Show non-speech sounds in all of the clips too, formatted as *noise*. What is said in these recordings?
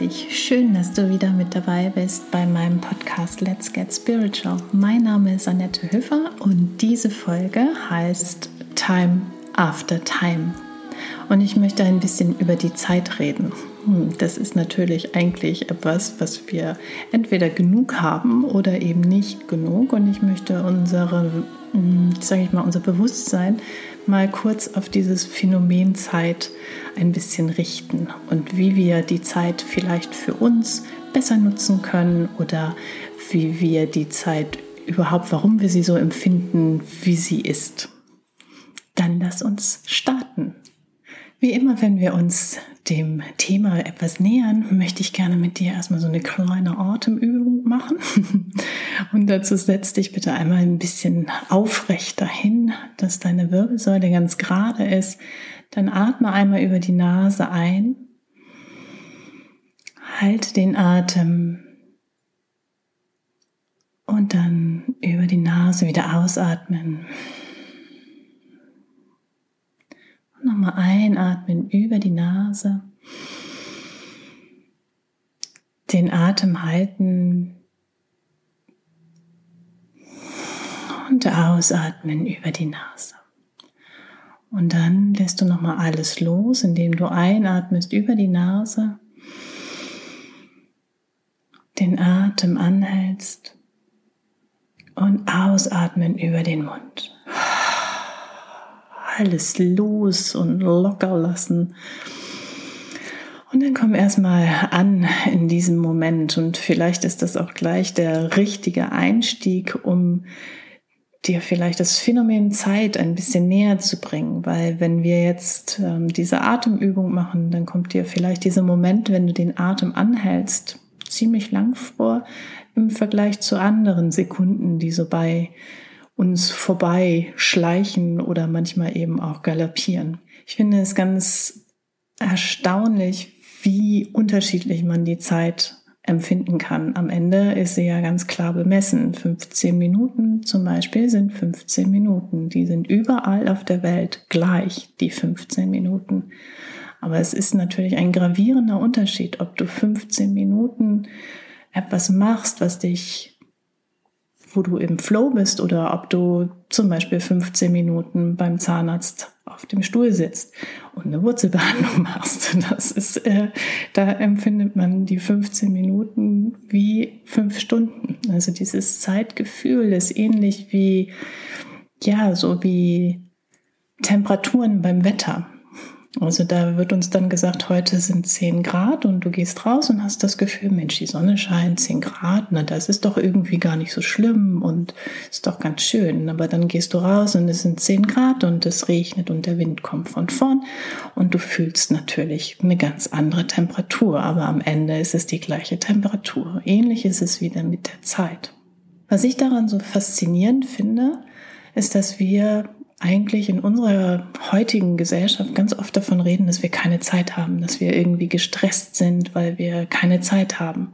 dich. Schön, dass du wieder mit dabei bist bei meinem Podcast Let's Get Spiritual. Mein Name ist Annette Höfer und diese Folge heißt Time After Time. Und ich möchte ein bisschen über die Zeit reden. Hm, das ist natürlich eigentlich etwas, was wir entweder genug haben oder eben nicht genug. Und ich möchte unsere, hm, sage ich mal, unser Bewusstsein mal kurz auf dieses Phänomen Zeit ein bisschen richten und wie wir die Zeit vielleicht für uns besser nutzen können oder wie wir die Zeit überhaupt, warum wir sie so empfinden, wie sie ist. Dann lass uns starten. Wie immer, wenn wir uns dem Thema etwas nähern, möchte ich gerne mit dir erstmal so eine kleine Atemübung machen. *laughs* Und dazu setz dich bitte einmal ein bisschen aufrecht dahin, dass deine Wirbelsäule ganz gerade ist. Dann atme einmal über die Nase ein. Halte den Atem. Und dann über die Nase wieder ausatmen. Nochmal einatmen über die Nase. Den Atem halten. Und ausatmen über die Nase. Und dann lässt du nochmal alles los, indem du einatmest über die Nase, den Atem anhältst und ausatmen über den Mund alles los und locker lassen. Und dann komm erstmal an in diesem Moment und vielleicht ist das auch gleich der richtige Einstieg, um dir vielleicht das Phänomen Zeit ein bisschen näher zu bringen, weil wenn wir jetzt ähm, diese Atemübung machen, dann kommt dir vielleicht dieser Moment, wenn du den Atem anhältst, ziemlich lang vor im Vergleich zu anderen Sekunden, die so bei uns vorbei schleichen oder manchmal eben auch galoppieren. Ich finde es ganz erstaunlich, wie unterschiedlich man die Zeit empfinden kann. Am Ende ist sie ja ganz klar bemessen. 15 Minuten zum Beispiel sind 15 Minuten. Die sind überall auf der Welt gleich, die 15 Minuten. Aber es ist natürlich ein gravierender Unterschied, ob du 15 Minuten etwas machst, was dich wo du im Flow bist oder ob du zum Beispiel 15 Minuten beim Zahnarzt auf dem Stuhl sitzt und eine Wurzelbehandlung *laughs* machst. Das ist, äh, da empfindet man die 15 Minuten wie fünf Stunden. Also dieses Zeitgefühl ist ähnlich wie, ja, so wie Temperaturen beim Wetter. Also da wird uns dann gesagt, heute sind 10 Grad und du gehst raus und hast das Gefühl, Mensch, die Sonne scheint, 10 Grad, na das ist doch irgendwie gar nicht so schlimm und ist doch ganz schön. Aber dann gehst du raus und es sind 10 Grad und es regnet und der Wind kommt von vorn und du fühlst natürlich eine ganz andere Temperatur, aber am Ende ist es die gleiche Temperatur. Ähnlich ist es wieder mit der Zeit. Was ich daran so faszinierend finde, ist, dass wir eigentlich in unserer heutigen Gesellschaft ganz oft davon reden, dass wir keine Zeit haben, dass wir irgendwie gestresst sind, weil wir keine Zeit haben.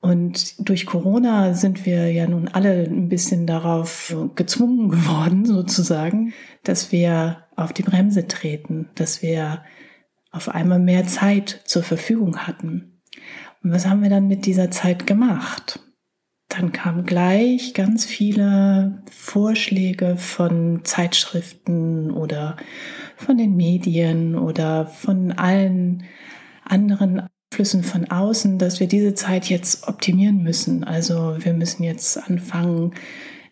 Und durch Corona sind wir ja nun alle ein bisschen darauf gezwungen geworden, sozusagen, dass wir auf die Bremse treten, dass wir auf einmal mehr Zeit zur Verfügung hatten. Und was haben wir dann mit dieser Zeit gemacht? Dann kamen gleich ganz viele Vorschläge von Zeitschriften oder von den Medien oder von allen anderen Einflüssen von außen, dass wir diese Zeit jetzt optimieren müssen. Also wir müssen jetzt anfangen,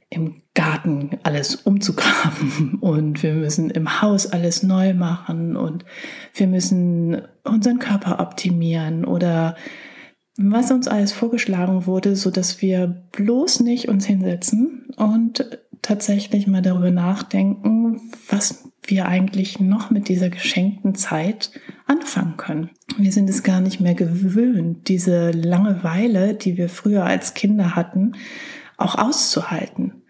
im Garten alles umzugraben *laughs* und wir müssen im Haus alles neu machen und wir müssen unseren Körper optimieren oder was uns alles vorgeschlagen wurde, so dass wir bloß nicht uns hinsetzen und tatsächlich mal darüber nachdenken, was wir eigentlich noch mit dieser geschenkten Zeit anfangen können. Wir sind es gar nicht mehr gewöhnt, diese Langeweile, die wir früher als Kinder hatten, auch auszuhalten.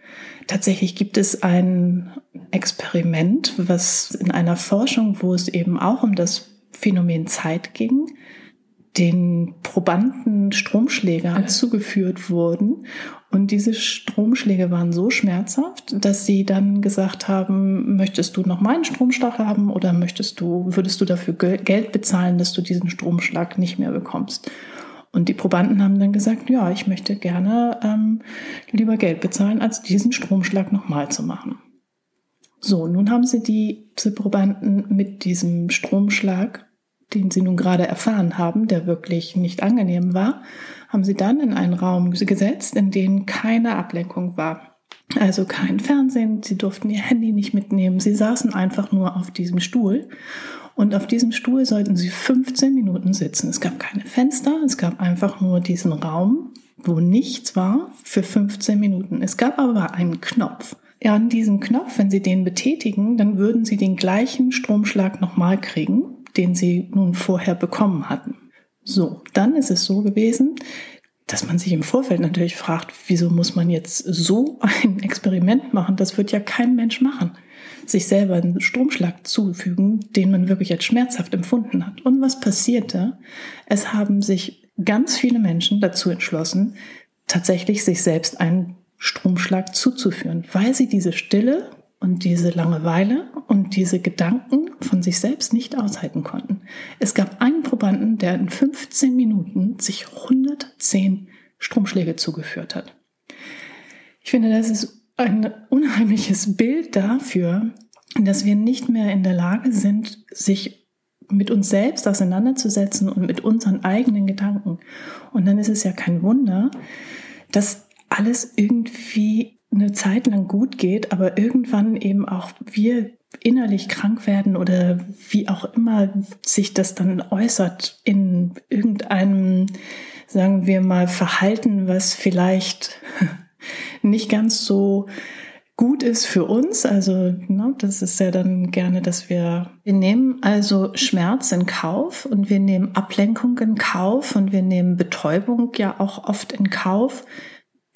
Tatsächlich gibt es ein Experiment, was in einer Forschung, wo es eben auch um das Phänomen Zeit ging, den Probanden Stromschläger zugeführt wurden Und diese Stromschläge waren so schmerzhaft, dass sie dann gesagt haben, möchtest du noch meinen Stromschlag haben oder möchtest du, würdest du dafür Geld bezahlen, dass du diesen Stromschlag nicht mehr bekommst? Und die Probanden haben dann gesagt, ja, ich möchte gerne ähm, lieber Geld bezahlen, als diesen Stromschlag nochmal zu machen. So, nun haben sie die Probanden mit diesem Stromschlag, den sie nun gerade erfahren haben, der wirklich nicht angenehm war, haben sie dann in einen Raum gesetzt, in dem keine Ablenkung war. Also kein Fernsehen, sie durften ihr Handy nicht mitnehmen, sie saßen einfach nur auf diesem Stuhl und auf diesem Stuhl sollten sie 15 Minuten sitzen. Es gab keine Fenster, es gab einfach nur diesen Raum, wo nichts war, für 15 Minuten. Es gab aber einen Knopf. An diesem Knopf, wenn Sie den betätigen, dann würden Sie den gleichen Stromschlag nochmal kriegen, den Sie nun vorher bekommen hatten. So, dann ist es so gewesen, dass man sich im Vorfeld natürlich fragt, wieso muss man jetzt so *laughs* ein Experiment machen? Das wird ja kein Mensch machen. Sich selber einen Stromschlag zufügen, den man wirklich als schmerzhaft empfunden hat. Und was passierte? Es haben sich ganz viele Menschen dazu entschlossen, tatsächlich sich selbst einen Stromschlag zuzuführen, weil sie diese Stille und diese Langeweile und diese Gedanken von sich selbst nicht aushalten konnten. Es gab einen Probanden, der in 15 Minuten sich 110 Stromschläge zugeführt hat. Ich finde, das ist ein unheimliches Bild dafür, dass wir nicht mehr in der Lage sind, sich mit uns selbst auseinanderzusetzen und mit unseren eigenen Gedanken. Und dann ist es ja kein Wunder, dass alles irgendwie eine Zeit lang gut geht, aber irgendwann eben auch wir innerlich krank werden oder wie auch immer sich das dann äußert in irgendeinem, sagen wir mal, Verhalten, was vielleicht *laughs* nicht ganz so gut ist für uns. Also ne, das ist ja dann gerne, dass wir, wir nehmen also Schmerz in Kauf und wir nehmen Ablenkung in Kauf und wir nehmen Betäubung ja auch oft in Kauf,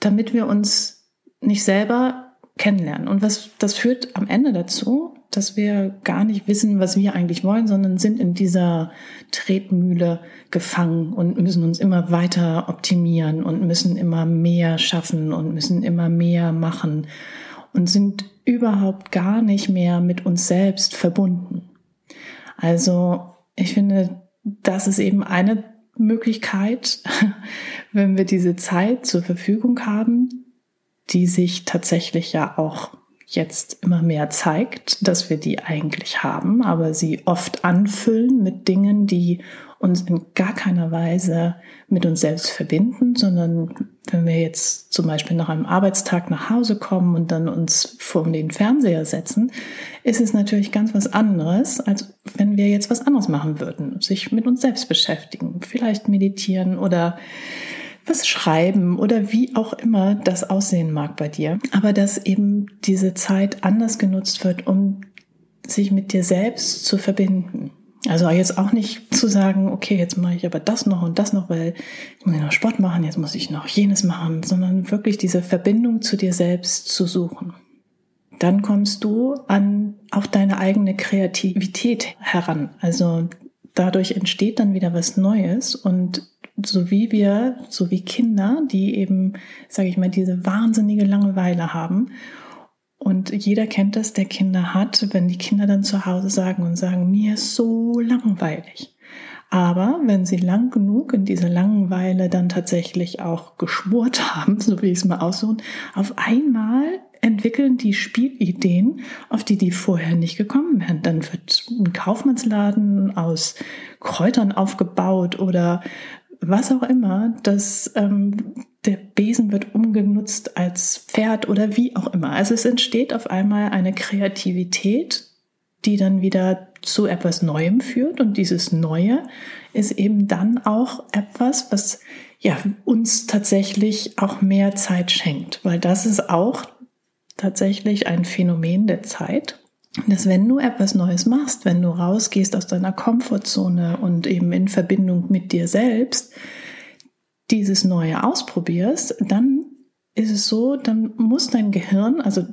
damit wir uns nicht selber kennenlernen. Und was das führt am Ende dazu, dass wir gar nicht wissen, was wir eigentlich wollen, sondern sind in dieser Tretmühle gefangen und müssen uns immer weiter optimieren und müssen immer mehr schaffen und müssen immer mehr machen und sind überhaupt gar nicht mehr mit uns selbst verbunden. Also ich finde, das ist eben eine Möglichkeit, *laughs* wenn wir diese Zeit zur Verfügung haben, die sich tatsächlich ja auch jetzt immer mehr zeigt, dass wir die eigentlich haben, aber sie oft anfüllen mit Dingen, die uns in gar keiner Weise mit uns selbst verbinden, sondern wenn wir jetzt zum Beispiel nach einem Arbeitstag nach Hause kommen und dann uns vor den Fernseher setzen, ist es natürlich ganz was anderes, als wenn wir jetzt was anderes machen würden, sich mit uns selbst beschäftigen, vielleicht meditieren oder was schreiben oder wie auch immer das aussehen mag bei dir. Aber dass eben diese Zeit anders genutzt wird, um sich mit dir selbst zu verbinden. Also jetzt auch nicht zu sagen, okay, jetzt mache ich aber das noch und das noch, weil ich muss noch Sport machen, jetzt muss ich noch jenes machen, sondern wirklich diese Verbindung zu dir selbst zu suchen. Dann kommst du an auch deine eigene Kreativität heran. Also dadurch entsteht dann wieder was Neues und so wie wir, so wie Kinder, die eben, sage ich mal, diese wahnsinnige Langeweile haben. Und jeder kennt das, der Kinder hat, wenn die Kinder dann zu Hause sagen und sagen, mir ist so langweilig. Aber wenn sie lang genug in dieser Langeweile dann tatsächlich auch geschmort *laughs* haben, so wie ich es mal aussuchen, auf einmal entwickeln die Spielideen, auf die die vorher nicht gekommen wären. Dann wird ein Kaufmannsladen aus Kräutern aufgebaut oder was auch immer, dass ähm, der Besen wird umgenutzt als Pferd oder wie auch immer. Also es entsteht auf einmal eine Kreativität, die dann wieder zu etwas Neuem führt. Und dieses Neue ist eben dann auch etwas, was ja uns tatsächlich auch mehr Zeit schenkt, weil das ist auch tatsächlich ein Phänomen der Zeit dass wenn du etwas Neues machst, wenn du rausgehst aus deiner Komfortzone und eben in Verbindung mit dir selbst dieses Neue ausprobierst, dann ist es so, dann muss dein Gehirn, also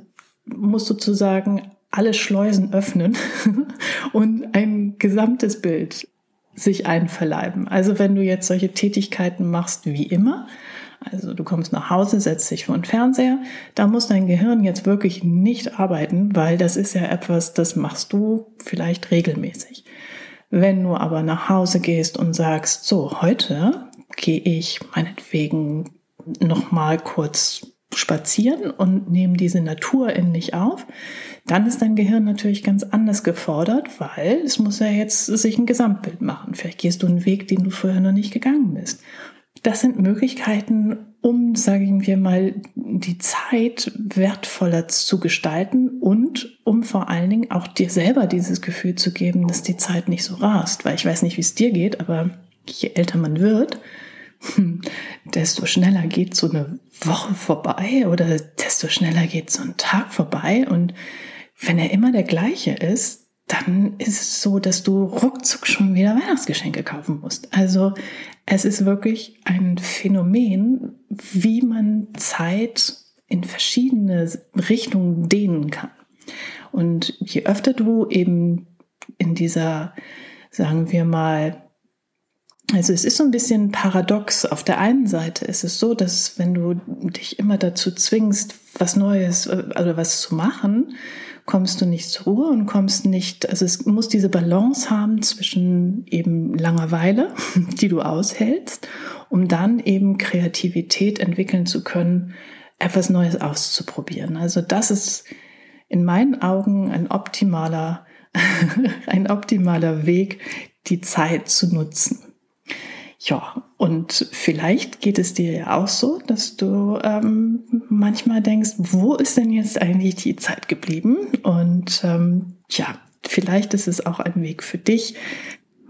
muss sozusagen alle Schleusen öffnen *laughs* und ein gesamtes Bild sich einverleiben. Also wenn du jetzt solche Tätigkeiten machst wie immer, Also du kommst nach Hause, setzt dich vor den Fernseher, da muss dein Gehirn jetzt wirklich nicht arbeiten, weil das ist ja etwas, das machst du vielleicht regelmäßig. Wenn du aber nach Hause gehst und sagst, so, heute gehe ich meinetwegen nochmal kurz spazieren und nehme diese Natur in mich auf, dann ist dein Gehirn natürlich ganz anders gefordert, weil es muss ja jetzt sich ein Gesamtbild machen. Vielleicht gehst du einen Weg, den du vorher noch nicht gegangen bist. Das sind Möglichkeiten, um, sagen wir mal, die Zeit wertvoller zu gestalten und um vor allen Dingen auch dir selber dieses Gefühl zu geben, dass die Zeit nicht so rast. Weil ich weiß nicht, wie es dir geht, aber je älter man wird, desto schneller geht so eine Woche vorbei oder desto schneller geht so ein Tag vorbei. Und wenn er immer der gleiche ist, dann ist es so, dass du ruckzuck schon wieder Weihnachtsgeschenke kaufen musst. Also es ist wirklich ein Phänomen, wie man Zeit in verschiedene Richtungen dehnen kann. Und je öfter du eben in dieser, sagen wir mal, also es ist so ein bisschen paradox. Auf der einen Seite ist es so, dass wenn du dich immer dazu zwingst, was Neues, also was zu machen, kommst du nicht zur Ruhe und kommst nicht, also es muss diese Balance haben zwischen eben Langeweile, *laughs* die du aushältst, um dann eben Kreativität entwickeln zu können, etwas Neues auszuprobieren. Also das ist in meinen Augen ein optimaler, *laughs* ein optimaler Weg, die Zeit zu nutzen. Ja, und vielleicht geht es dir ja auch so, dass du ähm, manchmal denkst, wo ist denn jetzt eigentlich die Zeit geblieben? Und ähm, ja, vielleicht ist es auch ein Weg für dich,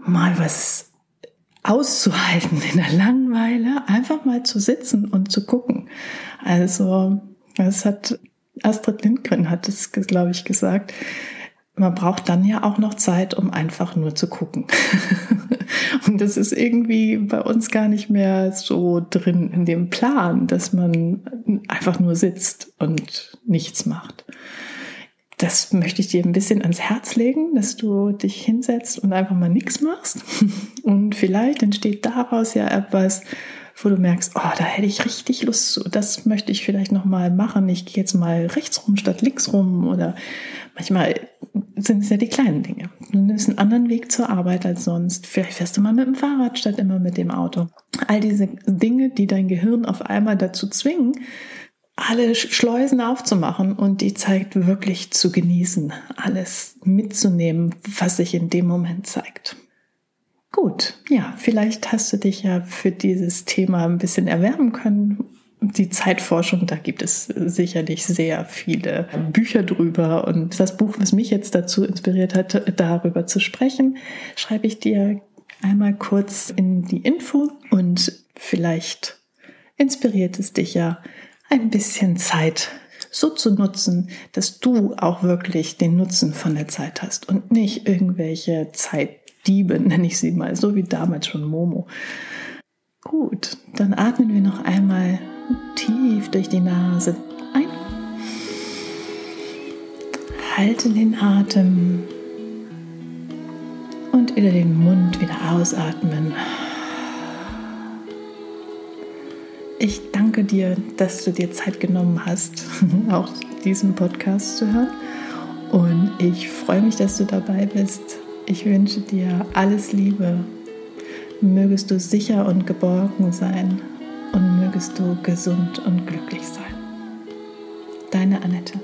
mal was auszuhalten in der Langeweile, einfach mal zu sitzen und zu gucken. Also, das hat Astrid Lindgren hat es, glaube ich, gesagt man braucht dann ja auch noch Zeit, um einfach nur zu gucken. *laughs* *laughs* und das ist irgendwie bei uns gar nicht mehr so drin in dem Plan, dass man einfach nur sitzt und nichts macht. Das möchte ich dir ein bisschen ans Herz legen, dass du dich hinsetzt und einfach mal nichts machst. *laughs* Und vielleicht entsteht daraus ja etwas, wo du merkst, oh, da hätte ich richtig Lust zu. Das möchte ich vielleicht noch mal machen. Ich gehe jetzt mal rechts rum statt links rum oder manchmal sind es ja die kleinen Dinge. Du nimmst einen anderen Weg zur Arbeit als sonst. Vielleicht fährst du mal mit dem Fahrrad statt immer mit dem Auto. All diese Dinge, die dein Gehirn auf einmal dazu zwingen, alle Schleusen aufzumachen und die Zeit wirklich zu genießen, alles mitzunehmen, was sich in dem Moment zeigt. Gut, ja, vielleicht hast du dich ja für dieses Thema ein bisschen erwärmen können die Zeitforschung, da gibt es sicherlich sehr viele Bücher drüber. Und das Buch, was mich jetzt dazu inspiriert hat, darüber zu sprechen, schreibe ich dir einmal kurz in die Info und vielleicht inspiriert es dich ja ein bisschen Zeit so zu nutzen, dass du auch wirklich den Nutzen von der Zeit hast und nicht irgendwelche Zeitdiebe, *laughs* nenne ich sie mal, so wie damals schon Momo. Gut, dann atmen wir noch einmal tief durch die Nase ein. Halte den Atem und über den Mund wieder ausatmen. Ich danke dir, dass du dir Zeit genommen hast, *laughs* auch diesen Podcast zu hören. Und ich freue mich, dass du dabei bist. Ich wünsche dir alles Liebe. Mögest du sicher und geborgen sein mögest du gesund und glücklich sein. Deine Annette.